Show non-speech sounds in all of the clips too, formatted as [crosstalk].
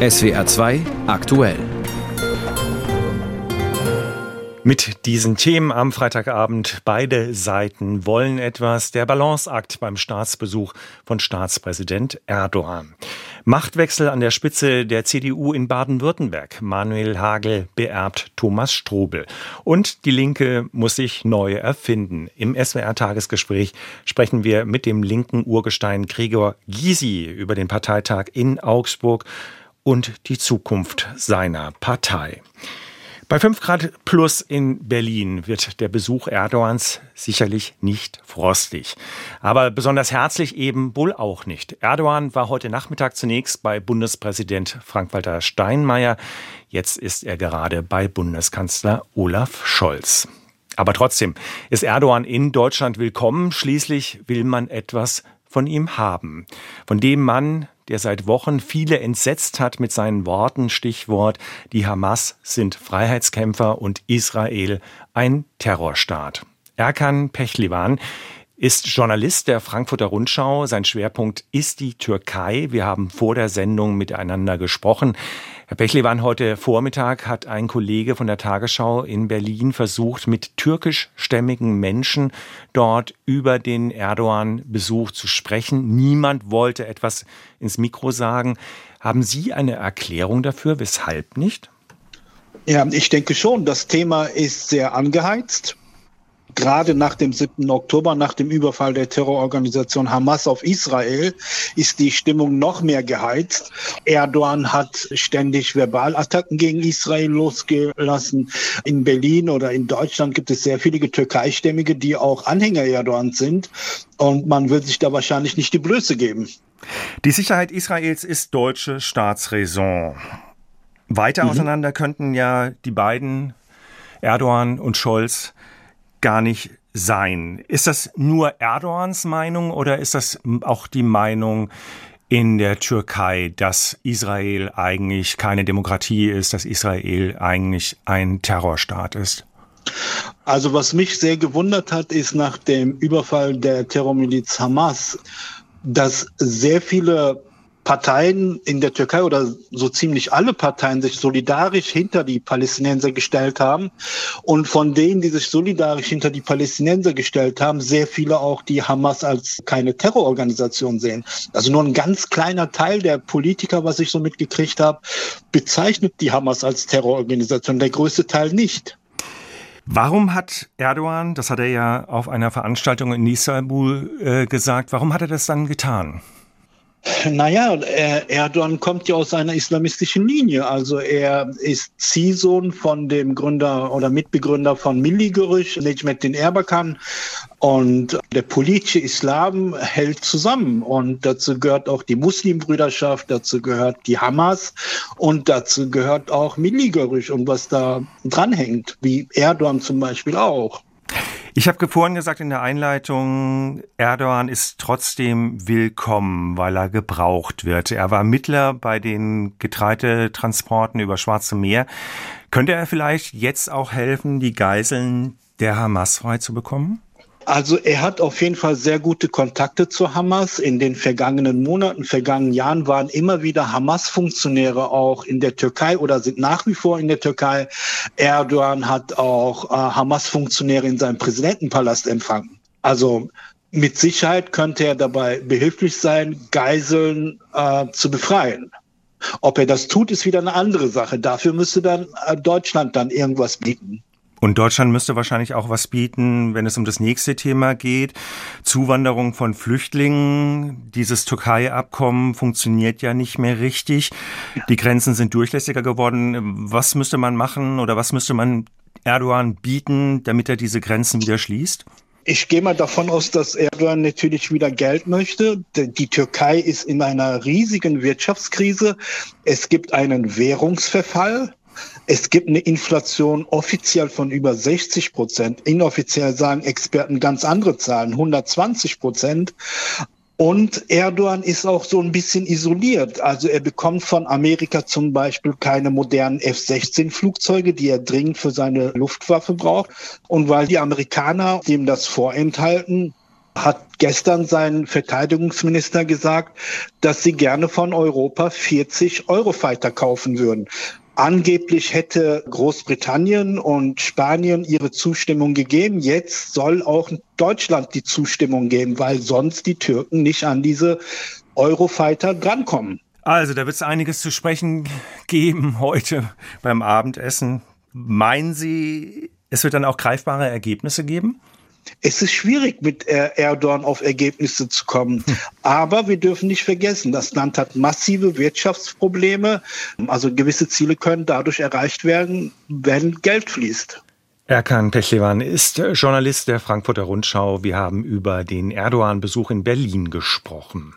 SWR 2 aktuell. Mit diesen Themen am Freitagabend. Beide Seiten wollen etwas. Der Balanceakt beim Staatsbesuch von Staatspräsident Erdogan. Machtwechsel an der Spitze der CDU in Baden-Württemberg. Manuel Hagel beerbt Thomas Strobel. Und die Linke muss sich neu erfinden. Im SWR-Tagesgespräch sprechen wir mit dem linken Urgestein Gregor Gysi über den Parteitag in Augsburg und die Zukunft seiner Partei. Bei 5 Grad plus in Berlin wird der Besuch Erdogans sicherlich nicht frostig. Aber besonders herzlich eben wohl auch nicht. Erdogan war heute Nachmittag zunächst bei Bundespräsident Frank-Walter Steinmeier. Jetzt ist er gerade bei Bundeskanzler Olaf Scholz. Aber trotzdem ist Erdogan in Deutschland willkommen. Schließlich will man etwas von ihm haben. Von dem Mann, der seit Wochen viele entsetzt hat mit seinen Worten, Stichwort, die Hamas sind Freiheitskämpfer und Israel ein Terrorstaat. Erkan Pechlivan ist Journalist der Frankfurter Rundschau. Sein Schwerpunkt ist die Türkei. Wir haben vor der Sendung miteinander gesprochen. Herr Pechlewan, heute Vormittag hat ein Kollege von der Tagesschau in Berlin versucht, mit türkischstämmigen Menschen dort über den Erdogan-Besuch zu sprechen. Niemand wollte etwas ins Mikro sagen. Haben Sie eine Erklärung dafür, weshalb nicht? Ja, ich denke schon, das Thema ist sehr angeheizt gerade nach dem 7. Oktober, nach dem Überfall der Terrororganisation Hamas auf Israel, ist die Stimmung noch mehr geheizt. Erdogan hat ständig Verbalattacken gegen Israel losgelassen. In Berlin oder in Deutschland gibt es sehr viele Türkeistämmige, die auch Anhänger Erdogans sind. Und man wird sich da wahrscheinlich nicht die Blöße geben. Die Sicherheit Israels ist deutsche Staatsräson. Weiter mhm. auseinander könnten ja die beiden, Erdogan und Scholz, gar nicht sein. Ist das nur Erdogans Meinung oder ist das auch die Meinung in der Türkei, dass Israel eigentlich keine Demokratie ist, dass Israel eigentlich ein Terrorstaat ist? Also was mich sehr gewundert hat, ist nach dem Überfall der Terrormiliz Hamas, dass sehr viele Parteien in der Türkei oder so ziemlich alle Parteien sich solidarisch hinter die Palästinenser gestellt haben. Und von denen, die sich solidarisch hinter die Palästinenser gestellt haben, sehr viele auch die Hamas als keine Terrororganisation sehen. Also nur ein ganz kleiner Teil der Politiker, was ich so mitgekriegt habe, bezeichnet die Hamas als Terrororganisation, der größte Teil nicht. Warum hat Erdogan, das hat er ja auf einer Veranstaltung in Istanbul äh, gesagt, warum hat er das dann getan? Naja, Erdogan kommt ja aus einer islamistischen Linie. Also er ist Ziehsohn von dem Gründer oder Mitbegründer von Milli-Gerücht, Necmettin Erbakan. Und der politische Islam hält zusammen. Und dazu gehört auch die Muslimbrüderschaft, dazu gehört die Hamas und dazu gehört auch Milli-Gerücht und was da dranhängt, wie Erdogan zum Beispiel auch. Ich habe vorhin gesagt in der Einleitung, Erdogan ist trotzdem willkommen, weil er gebraucht wird. Er war Mittler bei den Getreidetransporten über Schwarze Meer. Könnte er vielleicht jetzt auch helfen, die Geiseln der Hamas frei zu bekommen? Also er hat auf jeden Fall sehr gute Kontakte zu Hamas. In den vergangenen Monaten, vergangenen Jahren waren immer wieder Hamas-Funktionäre auch in der Türkei oder sind nach wie vor in der Türkei. Erdogan hat auch äh, Hamas-Funktionäre in seinem Präsidentenpalast empfangen. Also mit Sicherheit könnte er dabei behilflich sein, Geiseln äh, zu befreien. Ob er das tut, ist wieder eine andere Sache. Dafür müsste dann äh, Deutschland dann irgendwas bieten. Und Deutschland müsste wahrscheinlich auch was bieten, wenn es um das nächste Thema geht. Zuwanderung von Flüchtlingen. Dieses Türkei-Abkommen funktioniert ja nicht mehr richtig. Die Grenzen sind durchlässiger geworden. Was müsste man machen oder was müsste man Erdogan bieten, damit er diese Grenzen wieder schließt? Ich gehe mal davon aus, dass Erdogan natürlich wieder Geld möchte. Die Türkei ist in einer riesigen Wirtschaftskrise. Es gibt einen Währungsverfall. Es gibt eine Inflation offiziell von über 60 Prozent. Inoffiziell sagen Experten ganz andere Zahlen, 120 Prozent. Und Erdogan ist auch so ein bisschen isoliert. Also er bekommt von Amerika zum Beispiel keine modernen F-16-Flugzeuge, die er dringend für seine Luftwaffe braucht. Und weil die Amerikaner dem das vorenthalten, hat gestern sein Verteidigungsminister gesagt, dass sie gerne von Europa 40 Eurofighter kaufen würden. Angeblich hätte Großbritannien und Spanien ihre Zustimmung gegeben. Jetzt soll auch Deutschland die Zustimmung geben, weil sonst die Türken nicht an diese Eurofighter drankommen. Also, da wird es einiges zu sprechen geben heute beim Abendessen. Meinen Sie, es wird dann auch greifbare Ergebnisse geben? Es ist schwierig, mit Erdogan auf Ergebnisse zu kommen. Aber wir dürfen nicht vergessen, das Land hat massive Wirtschaftsprobleme. Also gewisse Ziele können dadurch erreicht werden, wenn Geld fließt. Erkan Pechlevan ist Journalist der Frankfurter Rundschau. Wir haben über den Erdogan-Besuch in Berlin gesprochen.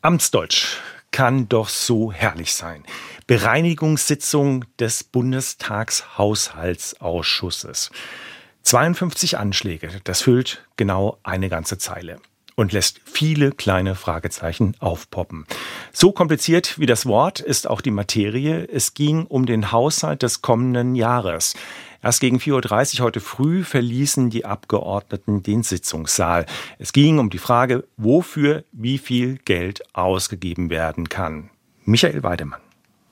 Amtsdeutsch kann doch so herrlich sein. Bereinigungssitzung des Bundestagshaushaltsausschusses. 52 Anschläge, das füllt genau eine ganze Zeile und lässt viele kleine Fragezeichen aufpoppen. So kompliziert wie das Wort ist auch die Materie. Es ging um den Haushalt des kommenden Jahres. Erst gegen 4.30 Uhr heute früh verließen die Abgeordneten den Sitzungssaal. Es ging um die Frage, wofür wie viel Geld ausgegeben werden kann. Michael Weidemann.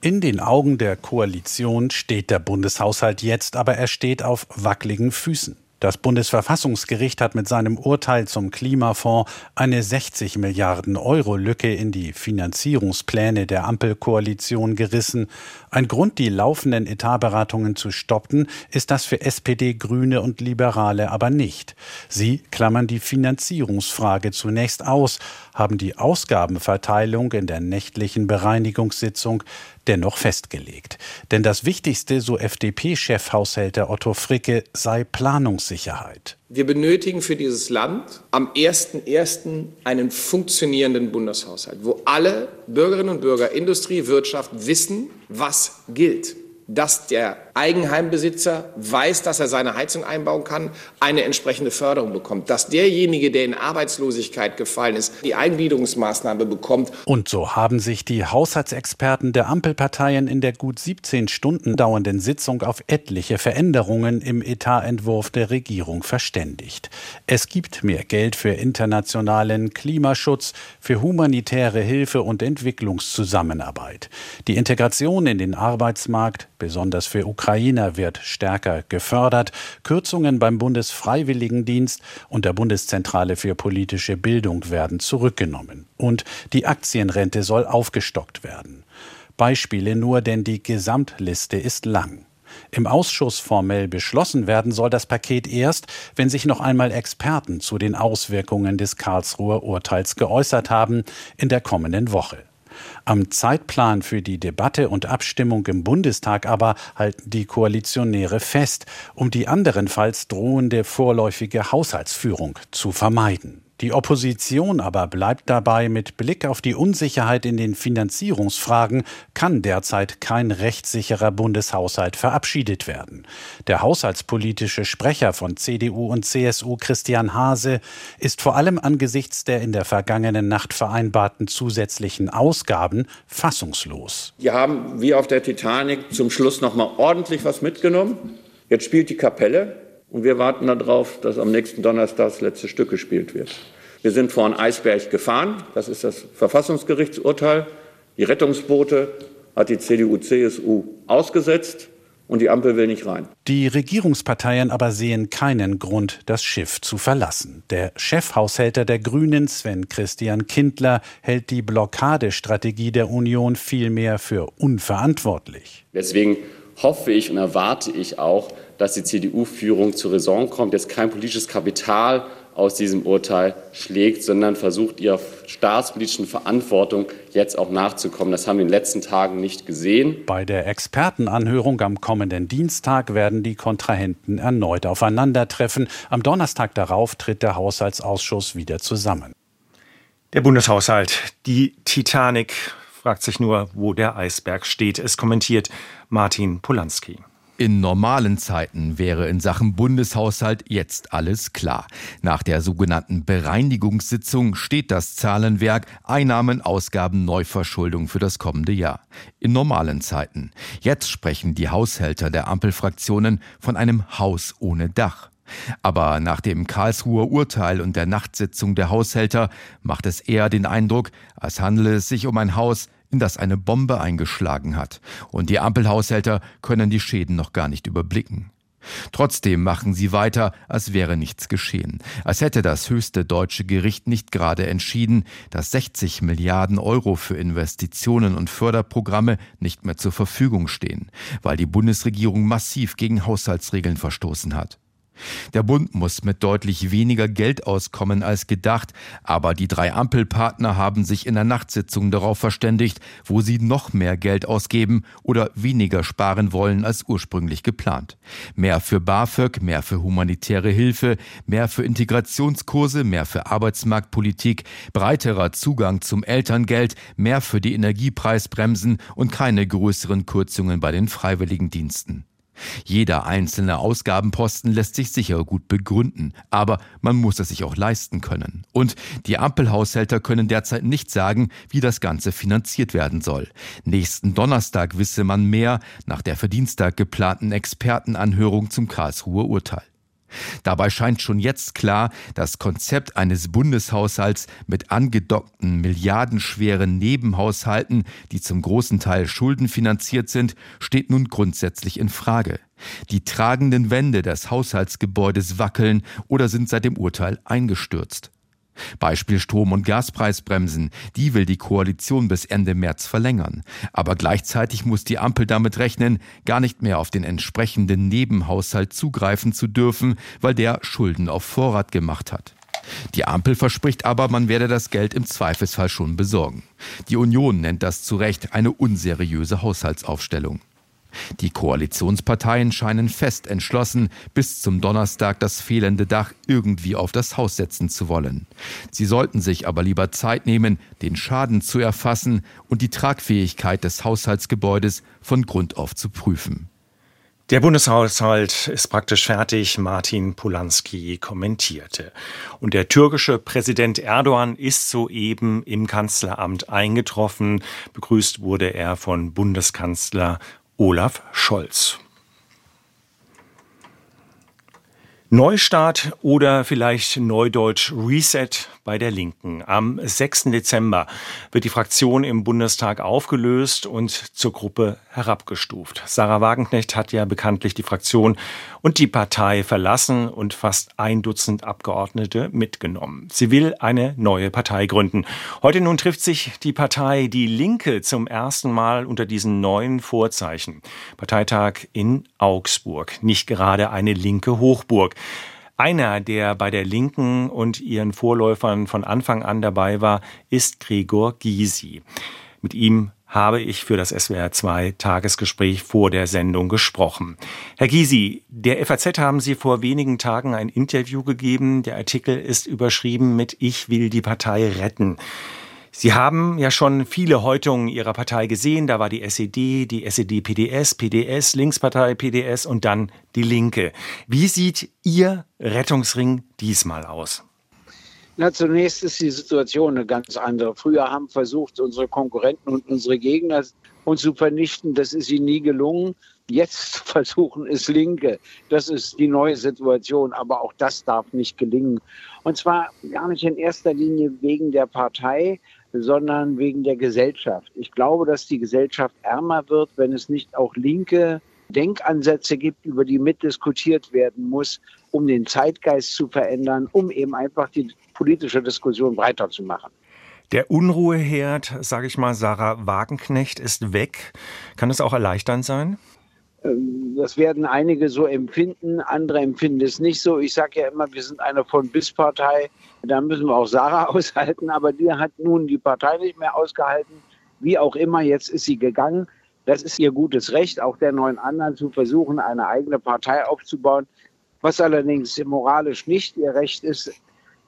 In den Augen der Koalition steht der Bundeshaushalt jetzt, aber er steht auf wackeligen Füßen. Das Bundesverfassungsgericht hat mit seinem Urteil zum Klimafonds eine 60 Milliarden Euro Lücke in die Finanzierungspläne der Ampelkoalition gerissen. Ein Grund, die laufenden Etatberatungen zu stoppen, ist das für SPD, Grüne und Liberale aber nicht. Sie klammern die Finanzierungsfrage zunächst aus, haben die Ausgabenverteilung in der nächtlichen Bereinigungssitzung dennoch festgelegt. Denn das Wichtigste, so FDP-Chefhaushälter Otto Fricke, sei Planungssicherheit. Wir benötigen für dieses Land am 1.1. einen funktionierenden Bundeshaushalt, wo alle Bürgerinnen und Bürger, Industrie, Wirtschaft wissen, was gilt dass der Eigenheimbesitzer weiß, dass er seine Heizung einbauen kann, eine entsprechende Förderung bekommt, dass derjenige, der in Arbeitslosigkeit gefallen ist, die Eingliederungsmaßnahme bekommt. Und so haben sich die Haushaltsexperten der Ampelparteien in der gut 17 Stunden dauernden Sitzung auf etliche Veränderungen im Etatentwurf der Regierung verständigt. Es gibt mehr Geld für internationalen Klimaschutz, für humanitäre Hilfe und Entwicklungszusammenarbeit. Die Integration in den Arbeitsmarkt besonders für Ukrainer, wird stärker gefördert. Kürzungen beim Bundesfreiwilligendienst und der Bundeszentrale für politische Bildung werden zurückgenommen. Und die Aktienrente soll aufgestockt werden. Beispiele nur, denn die Gesamtliste ist lang. Im Ausschuss formell beschlossen werden soll das Paket erst, wenn sich noch einmal Experten zu den Auswirkungen des Karlsruher Urteils geäußert haben, in der kommenden Woche. Am Zeitplan für die Debatte und Abstimmung im Bundestag aber halten die Koalitionäre fest, um die anderenfalls drohende vorläufige Haushaltsführung zu vermeiden. Die Opposition aber bleibt dabei, mit Blick auf die Unsicherheit in den Finanzierungsfragen kann derzeit kein rechtssicherer Bundeshaushalt verabschiedet werden. Der haushaltspolitische Sprecher von CDU und CSU Christian Hase ist vor allem angesichts der in der vergangenen Nacht vereinbarten zusätzlichen Ausgaben fassungslos. Wir haben wie auf der Titanic zum Schluss noch mal ordentlich was mitgenommen. Jetzt spielt die Kapelle und wir warten darauf, dass am nächsten Donnerstag das letzte Stück gespielt wird. Wir sind vor einen Eisberg gefahren. Das ist das Verfassungsgerichtsurteil. Die Rettungsboote hat die CDU-CSU ausgesetzt und die Ampel will nicht rein. Die Regierungsparteien aber sehen keinen Grund, das Schiff zu verlassen. Der Chefhaushälter der Grünen, Sven Christian Kindler, hält die Blockadestrategie der Union vielmehr für unverantwortlich. Deswegen hoffe ich und erwarte ich auch, dass die CDU-Führung zur Raison kommt, jetzt kein politisches Kapital aus diesem Urteil schlägt, sondern versucht, ihrer staatspolitischen Verantwortung jetzt auch nachzukommen. Das haben wir in den letzten Tagen nicht gesehen. Bei der Expertenanhörung am kommenden Dienstag werden die Kontrahenten erneut aufeinandertreffen. Am Donnerstag darauf tritt der Haushaltsausschuss wieder zusammen. Der Bundeshaushalt, die Titanic, fragt sich nur, wo der Eisberg steht. Es kommentiert Martin Polanski. In normalen Zeiten wäre in Sachen Bundeshaushalt jetzt alles klar. Nach der sogenannten Bereinigungssitzung steht das Zahlenwerk Einnahmen, Ausgaben, Neuverschuldung für das kommende Jahr. In normalen Zeiten. Jetzt sprechen die Haushälter der Ampelfraktionen von einem Haus ohne Dach. Aber nach dem Karlsruher Urteil und der Nachtsitzung der Haushälter macht es eher den Eindruck, als handele es sich um ein Haus, in das eine Bombe eingeschlagen hat. Und die Ampelhaushälter können die Schäden noch gar nicht überblicken. Trotzdem machen sie weiter, als wäre nichts geschehen, als hätte das höchste deutsche Gericht nicht gerade entschieden, dass 60 Milliarden Euro für Investitionen und Förderprogramme nicht mehr zur Verfügung stehen, weil die Bundesregierung massiv gegen Haushaltsregeln verstoßen hat. Der Bund muss mit deutlich weniger Geld auskommen als gedacht, aber die drei Ampelpartner haben sich in der Nachtsitzung darauf verständigt, wo sie noch mehr Geld ausgeben oder weniger sparen wollen als ursprünglich geplant. Mehr für BAföG, mehr für humanitäre Hilfe, mehr für Integrationskurse, mehr für Arbeitsmarktpolitik, breiterer Zugang zum Elterngeld, mehr für die Energiepreisbremsen und keine größeren Kürzungen bei den Freiwilligendiensten. Jeder einzelne Ausgabenposten lässt sich sicher gut begründen, aber man muss es sich auch leisten können. Und die Ampelhaushälter können derzeit nicht sagen, wie das Ganze finanziert werden soll. Nächsten Donnerstag wisse man mehr nach der für Dienstag geplanten Expertenanhörung zum Karlsruher Urteil. Dabei scheint schon jetzt klar, das Konzept eines Bundeshaushalts mit angedockten milliardenschweren Nebenhaushalten, die zum großen Teil schuldenfinanziert sind, steht nun grundsätzlich in Frage. Die tragenden Wände des Haushaltsgebäudes wackeln oder sind seit dem Urteil eingestürzt. Beispiel Strom- und Gaspreisbremsen, die will die Koalition bis Ende März verlängern. Aber gleichzeitig muss die Ampel damit rechnen, gar nicht mehr auf den entsprechenden Nebenhaushalt zugreifen zu dürfen, weil der Schulden auf Vorrat gemacht hat. Die Ampel verspricht aber, man werde das Geld im Zweifelsfall schon besorgen. Die Union nennt das zu Recht eine unseriöse Haushaltsaufstellung. Die Koalitionsparteien scheinen fest entschlossen, bis zum Donnerstag das fehlende Dach irgendwie auf das Haus setzen zu wollen. Sie sollten sich aber lieber Zeit nehmen, den Schaden zu erfassen und die Tragfähigkeit des Haushaltsgebäudes von Grund auf zu prüfen. Der Bundeshaushalt ist praktisch fertig, Martin Polanski kommentierte. Und der türkische Präsident Erdogan ist soeben im Kanzleramt eingetroffen. Begrüßt wurde er von Bundeskanzler Olaf Scholz. Neustart oder vielleicht Neudeutsch Reset bei der Linken. Am 6. Dezember wird die Fraktion im Bundestag aufgelöst und zur Gruppe herabgestuft. Sarah Wagenknecht hat ja bekanntlich die Fraktion und die Partei verlassen und fast ein Dutzend Abgeordnete mitgenommen. Sie will eine neue Partei gründen. Heute nun trifft sich die Partei Die Linke zum ersten Mal unter diesen neuen Vorzeichen. Parteitag in Augsburg. Nicht gerade eine linke Hochburg. Einer, der bei der Linken und ihren Vorläufern von Anfang an dabei war, ist Gregor Gysi. Mit ihm habe ich für das SWR 2 Tagesgespräch vor der Sendung gesprochen. Herr Gysi, der FAZ haben Sie vor wenigen Tagen ein Interview gegeben. Der Artikel ist überschrieben mit Ich will die Partei retten. Sie haben ja schon viele Häutungen Ihrer Partei gesehen. Da war die SED, die SED-PDS, PDS, Linkspartei, PDS und dann die Linke. Wie sieht Ihr Rettungsring diesmal aus? Na, zunächst ist die Situation eine ganz andere. Früher haben versucht, unsere Konkurrenten und unsere Gegner uns zu vernichten. Das ist ihnen nie gelungen. Jetzt [laughs] versuchen es Linke. Das ist die neue Situation. Aber auch das darf nicht gelingen. Und zwar gar nicht in erster Linie wegen der Partei, sondern wegen der Gesellschaft. Ich glaube, dass die Gesellschaft ärmer wird, wenn es nicht auch linke Denkansätze gibt, über die mitdiskutiert werden muss, um den Zeitgeist zu verändern, um eben einfach die politische Diskussion weiterzumachen. Der Unruheherd, sage ich mal, Sarah Wagenknecht ist weg. Kann es auch erleichternd sein? Das werden einige so empfinden, andere empfinden es nicht so. Ich sage ja immer, wir sind eine von bis Partei. Da müssen wir auch Sarah [laughs] aushalten, aber die hat nun die Partei nicht mehr ausgehalten. Wie auch immer, jetzt ist sie gegangen. Das ist ihr gutes Recht, auch der neuen anderen zu versuchen, eine eigene Partei aufzubauen. Was allerdings moralisch nicht ihr Recht ist,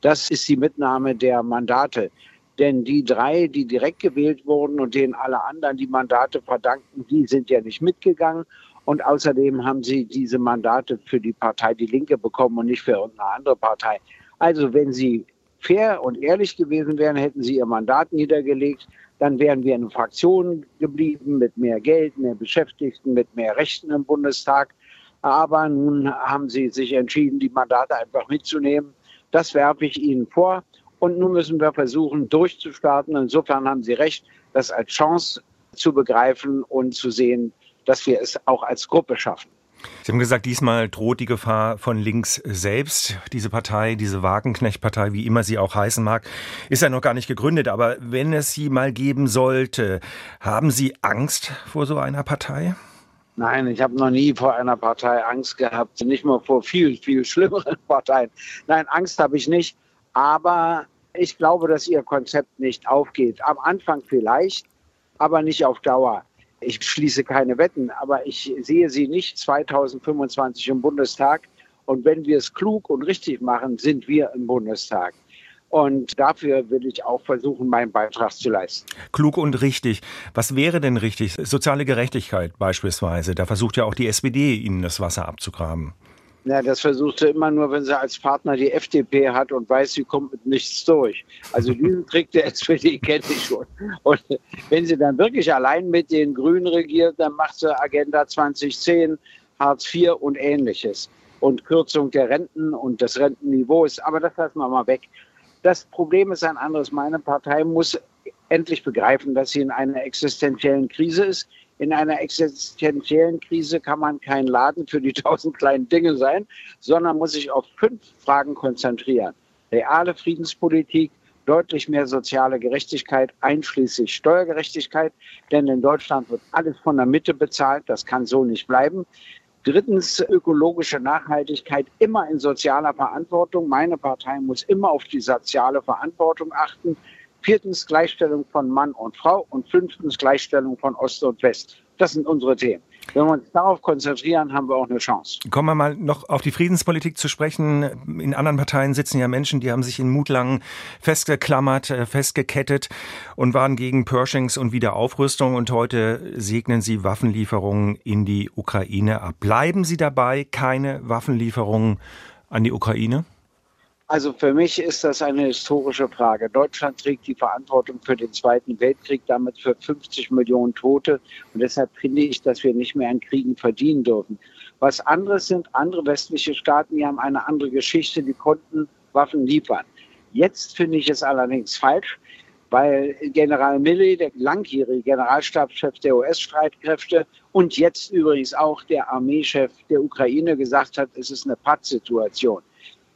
das ist die Mitnahme der Mandate. Denn die drei, die direkt gewählt wurden und denen alle anderen die Mandate verdanken, die sind ja nicht mitgegangen. Und außerdem haben sie diese Mandate für die Partei Die Linke bekommen und nicht für irgendeine andere Partei. Also wenn sie fair und ehrlich gewesen wären, hätten sie ihr Mandat niedergelegt, dann wären wir eine Fraktion geblieben mit mehr Geld, mehr Beschäftigten, mit mehr Rechten im Bundestag. Aber nun haben sie sich entschieden, die Mandate einfach mitzunehmen. Das werfe ich Ihnen vor. Und nun müssen wir versuchen, durchzustarten. Insofern haben Sie recht, das als Chance zu begreifen und zu sehen, dass wir es auch als Gruppe schaffen. Sie haben gesagt, diesmal droht die Gefahr von links selbst. Diese Partei, diese Wagenknecht-Partei, wie immer sie auch heißen mag, ist ja noch gar nicht gegründet. Aber wenn es sie mal geben sollte, haben Sie Angst vor so einer Partei? Nein, ich habe noch nie vor einer Partei Angst gehabt, nicht mal vor viel, viel schlimmeren [laughs] Parteien. Nein, Angst habe ich nicht, aber ich glaube, dass ihr Konzept nicht aufgeht. Am Anfang vielleicht, aber nicht auf Dauer. Ich schließe keine Wetten, aber ich sehe sie nicht 2025 im Bundestag. Und wenn wir es klug und richtig machen, sind wir im Bundestag. Und dafür will ich auch versuchen, meinen Beitrag zu leisten. Klug und richtig. Was wäre denn richtig? Soziale Gerechtigkeit beispielsweise. Da versucht ja auch die SPD, Ihnen das Wasser abzugraben. Ja, das versucht sie immer nur, wenn sie als Partner die FDP hat und weiß, sie kommt mit nichts durch. Also diesen Trick der SPD kenne ich schon. Und wenn sie dann wirklich allein mit den Grünen regiert, dann macht sie Agenda 2010, Hartz IV und ähnliches. Und Kürzung der Renten und des Rentenniveaus. Aber das lassen wir mal weg. Das Problem ist ein anderes. Meine Partei muss endlich begreifen, dass sie in einer existenziellen Krise ist. In einer existenziellen Krise kann man kein Laden für die [laughs] tausend kleinen Dinge sein, sondern muss sich auf fünf Fragen konzentrieren. Reale Friedenspolitik, deutlich mehr soziale Gerechtigkeit, einschließlich Steuergerechtigkeit, denn in Deutschland wird alles von der Mitte bezahlt, das kann so nicht bleiben. Drittens ökologische Nachhaltigkeit immer in sozialer Verantwortung. Meine Partei muss immer auf die soziale Verantwortung achten. Viertens Gleichstellung von Mann und Frau und fünftens Gleichstellung von Ost und West. Das sind unsere Themen. Wenn wir uns darauf konzentrieren, haben wir auch eine Chance. Kommen wir mal noch auf die Friedenspolitik zu sprechen. In anderen Parteien sitzen ja Menschen, die haben sich in Mutlangen festgeklammert, äh, festgekettet und waren gegen Pershings und Wiederaufrüstung. Und heute segnen sie Waffenlieferungen in die Ukraine ab. Bleiben Sie dabei, keine Waffenlieferungen an die Ukraine? Also für mich ist das eine historische Frage. Deutschland trägt die Verantwortung für den Zweiten Weltkrieg, damit für 50 Millionen Tote. Und deshalb finde ich, dass wir nicht mehr an Kriegen verdienen dürfen. Was anderes sind andere westliche Staaten, die haben eine andere Geschichte, die konnten Waffen liefern. Jetzt finde ich es allerdings falsch, weil General Milley, der langjährige Generalstabschef der US-Streitkräfte und jetzt übrigens auch der Armeechef der Ukraine gesagt hat, es ist eine Pattsituation.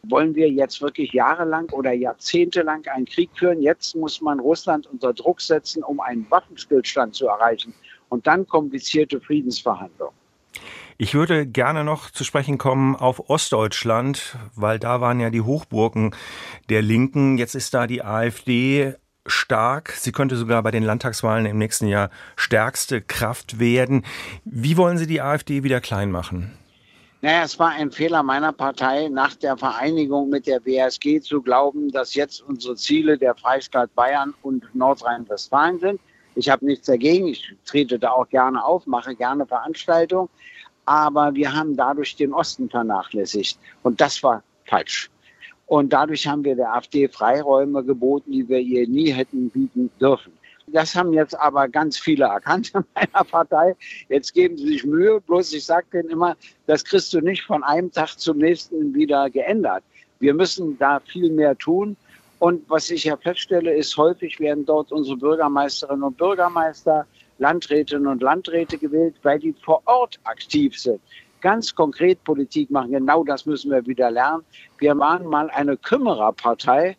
Wollen wir jetzt wirklich jahrelang oder jahrzehntelang einen Krieg führen? Jetzt muss man Russland unter Druck setzen, um einen Waffenstillstand zu erreichen und dann komplizierte Friedensverhandlungen. Ich würde gerne noch zu sprechen kommen auf Ostdeutschland, weil da waren ja die Hochburgen der Linken. Jetzt ist da die AfD stark. Sie könnte sogar bei den Landtagswahlen im nächsten Jahr stärkste Kraft werden. Wie wollen Sie die AfD wieder klein machen? Naja, es war ein Fehler meiner Partei, nach der Vereinigung mit der WSG zu glauben, dass jetzt unsere Ziele der Freistaat Bayern und Nordrhein-Westfalen sind. Ich habe nichts dagegen. Ich trete da auch gerne auf, mache gerne Veranstaltungen. Aber wir haben dadurch den Osten vernachlässigt. Und das war falsch. Und dadurch haben wir der AfD Freiräume geboten, die wir ihr nie hätten bieten dürfen. Das haben jetzt aber ganz viele erkannt in meiner Partei. Jetzt geben sie sich Mühe. Bloß ich sage denen immer, das kriegst du nicht von einem Tag zum nächsten wieder geändert. Wir müssen da viel mehr tun. Und was ich ja feststelle, ist, häufig werden dort unsere Bürgermeisterinnen und Bürgermeister, Landrätinnen und Landräte gewählt, weil die vor Ort aktiv sind. Ganz konkret Politik machen. Genau das müssen wir wieder lernen. Wir waren mal eine Kümmererpartei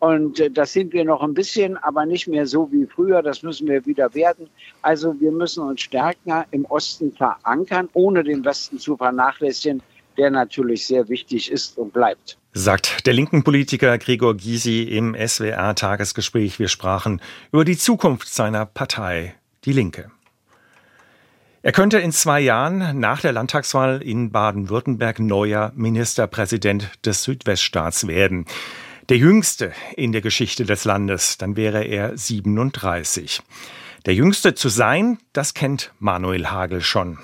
und äh, das sind wir noch ein bisschen, aber nicht mehr so wie früher. Das müssen wir wieder werden. Also wir müssen uns stärker im Osten verankern, ohne den Westen zu vernachlässigen, der natürlich sehr wichtig ist und bleibt. Sagt der linken Politiker Gregor Gysi im SWR-Tagesgespräch. Wir sprachen über die Zukunft seiner Partei, die Linke. Er könnte in zwei Jahren nach der Landtagswahl in Baden-Württemberg neuer Ministerpräsident des Südweststaats werden der jüngste in der Geschichte des Landes, dann wäre er 37. Der jüngste zu sein, das kennt Manuel Hagel schon.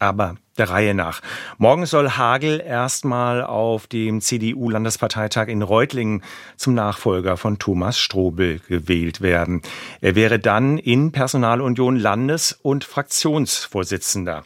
Aber der Reihe nach. Morgen soll Hagel erstmal auf dem CDU-Landesparteitag in Reutlingen zum Nachfolger von Thomas Strobel gewählt werden. Er wäre dann in Personalunion Landes- und Fraktionsvorsitzender.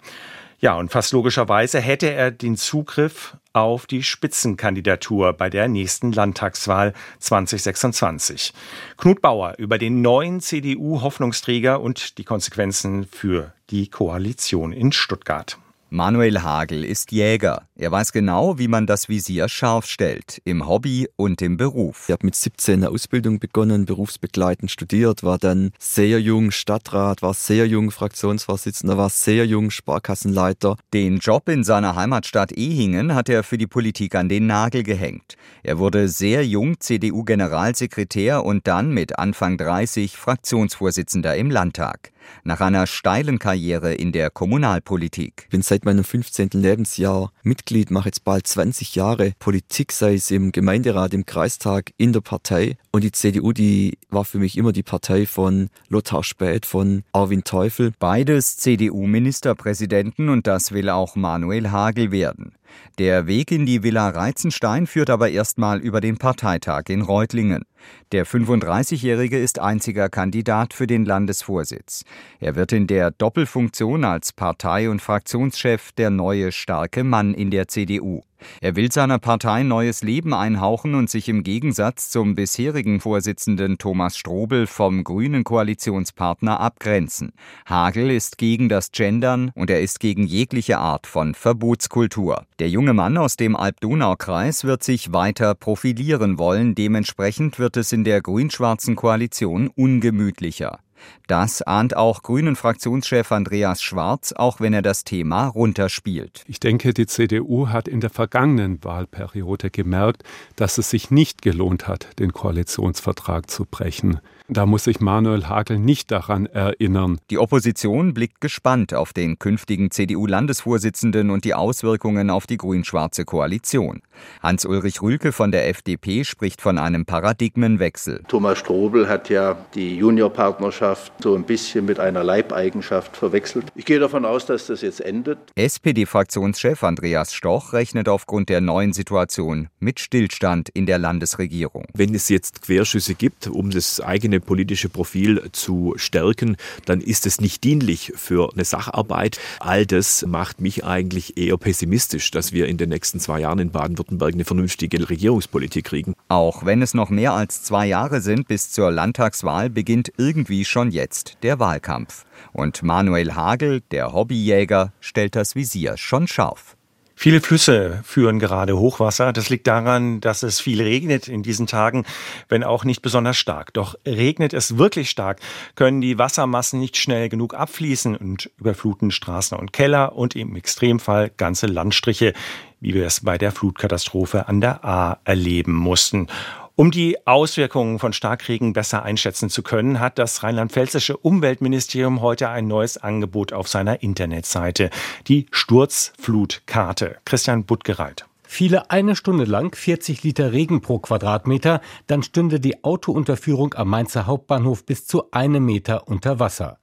Ja, und fast logischerweise hätte er den Zugriff auf die Spitzenkandidatur bei der nächsten Landtagswahl 2026. Knut Bauer über den neuen CDU-Hoffnungsträger und die Konsequenzen für die Koalition in Stuttgart. Manuel Hagel ist Jäger. Er weiß genau, wie man das Visier scharf stellt, im Hobby und im Beruf. Ich habe mit 17 eine Ausbildung begonnen, berufsbegleitend studiert, war dann sehr jung Stadtrat, war sehr jung Fraktionsvorsitzender, war sehr jung Sparkassenleiter. Den Job in seiner Heimatstadt Ehingen hat er für die Politik an den Nagel gehängt. Er wurde sehr jung CDU-Generalsekretär und dann mit Anfang 30 Fraktionsvorsitzender im Landtag nach einer steilen Karriere in der Kommunalpolitik. Ich bin seit meinem 15. Lebensjahr Mitglied, mache jetzt bald 20 Jahre Politik, sei es im Gemeinderat, im Kreistag, in der Partei. Und die CDU, die war für mich immer die Partei von Lothar Späth, von Arwin Teufel. Beides CDU-Ministerpräsidenten und das will auch Manuel Hagel werden. Der Weg in die Villa Reizenstein führt aber erstmal über den Parteitag in Reutlingen. Der 35-Jährige ist einziger Kandidat für den Landesvorsitz. Er wird in der Doppelfunktion als Partei- und Fraktionschef der neue starke Mann in der CDU. Er will seiner Partei neues Leben einhauchen und sich im Gegensatz zum bisherigen Vorsitzenden Thomas Strobel vom grünen Koalitionspartner abgrenzen. Hagel ist gegen das Gendern und er ist gegen jegliche Art von Verbotskultur. Der junge Mann aus dem Alb-Donau-Kreis wird sich weiter profilieren wollen, dementsprechend wird es in der grün-schwarzen Koalition ungemütlicher. Das ahnt auch Grünen-Fraktionschef Andreas Schwarz, auch wenn er das Thema runterspielt. Ich denke, die CDU hat in der vergangenen Wahlperiode gemerkt, dass es sich nicht gelohnt hat, den Koalitionsvertrag zu brechen. Da muss sich Manuel Hagel nicht daran erinnern. Die Opposition blickt gespannt auf den künftigen CDU-Landesvorsitzenden und die Auswirkungen auf die grün-schwarze Koalition. Hans-Ulrich Rülke von der FDP spricht von einem Paradigmenwechsel. Thomas Strobel hat ja die Juniorpartnerschaft so ein bisschen mit einer Leibeigenschaft verwechselt. Ich gehe davon aus, dass das jetzt endet. SPD-Fraktionschef Andreas Stoch rechnet aufgrund der neuen Situation mit Stillstand in der Landesregierung. Wenn es jetzt Querschüsse gibt, um das eigene politische Profil zu stärken, dann ist es nicht dienlich für eine Sacharbeit. All das macht mich eigentlich eher pessimistisch, dass wir in den nächsten zwei Jahren in Baden-Württemberg eine vernünftige Regierungspolitik kriegen. Auch wenn es noch mehr als zwei Jahre sind bis zur Landtagswahl, beginnt irgendwie schon jetzt der Wahlkampf. Und Manuel Hagel, der Hobbyjäger, stellt das Visier schon scharf. Viele Flüsse führen gerade Hochwasser. Das liegt daran, dass es viel regnet in diesen Tagen, wenn auch nicht besonders stark. Doch regnet es wirklich stark, können die Wassermassen nicht schnell genug abfließen und überfluten Straßen und Keller und im Extremfall ganze Landstriche, wie wir es bei der Flutkatastrophe an der A erleben mussten. Um die Auswirkungen von Starkregen besser einschätzen zu können, hat das rheinland-pfälzische Umweltministerium heute ein neues Angebot auf seiner Internetseite, die Sturzflutkarte. Christian Buttgereit. Fiele eine Stunde lang 40 Liter Regen pro Quadratmeter, dann stünde die Autounterführung am Mainzer Hauptbahnhof bis zu einem Meter unter Wasser.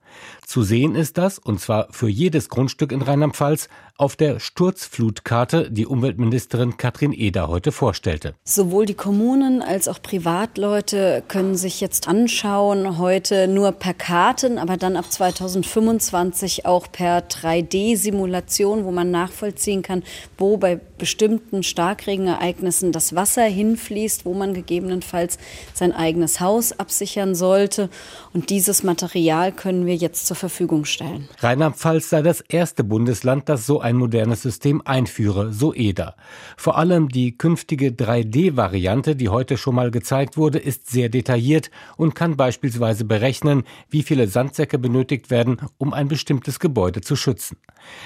Zu sehen ist das, und zwar für jedes Grundstück in Rheinland-Pfalz, auf der Sturzflutkarte, die Umweltministerin Katrin Eder heute vorstellte. Sowohl die Kommunen als auch Privatleute können sich jetzt anschauen, heute nur per Karten, aber dann ab 2025 auch per 3D-Simulation, wo man nachvollziehen kann, wo bei bestimmten Starkregenereignissen das Wasser hinfließt, wo man gegebenenfalls sein eigenes Haus absichern sollte. Und dieses Material können wir jetzt zur Verfügung stellen. Rheinland-Pfalz sei das erste Bundesland, das so ein modernes System einführe, so Eder. Vor allem die künftige 3D-Variante, die heute schon mal gezeigt wurde, ist sehr detailliert und kann beispielsweise berechnen, wie viele Sandsäcke benötigt werden, um ein bestimmtes Gebäude zu schützen.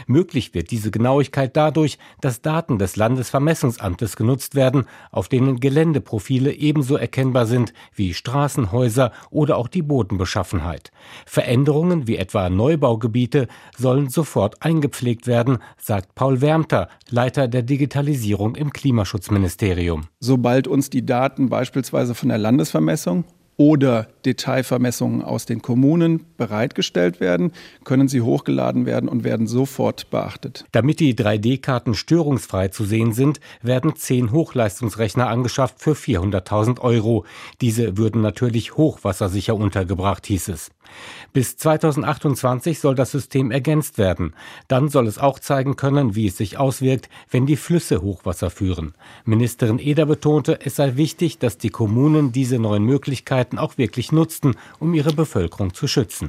Möglich wird diese Genauigkeit dadurch, dass Daten des Landesvermessungsamtes genutzt werden, auf denen Geländeprofile ebenso erkennbar sind wie Straßen, Häuser oder auch die Bodenbeschaffenheit. Veränderungen wie etwa Neubaugebiete sollen sofort eingepflegt werden, sagt Paul Wärmter, Leiter der Digitalisierung im Klimaschutzministerium. Sobald uns die Daten beispielsweise von der Landesvermessung oder Detailvermessungen aus den Kommunen bereitgestellt werden, können sie hochgeladen werden und werden sofort beachtet. Damit die 3D-Karten störungsfrei zu sehen sind, werden zehn Hochleistungsrechner angeschafft für 400.000 Euro. Diese würden natürlich hochwassersicher untergebracht, hieß es. Bis 2028 soll das System ergänzt werden. Dann soll es auch zeigen können, wie es sich auswirkt, wenn die Flüsse Hochwasser führen. Ministerin Eder betonte, es sei wichtig, dass die Kommunen diese neuen Möglichkeiten auch wirklich nutzten, um ihre Bevölkerung zu schützen.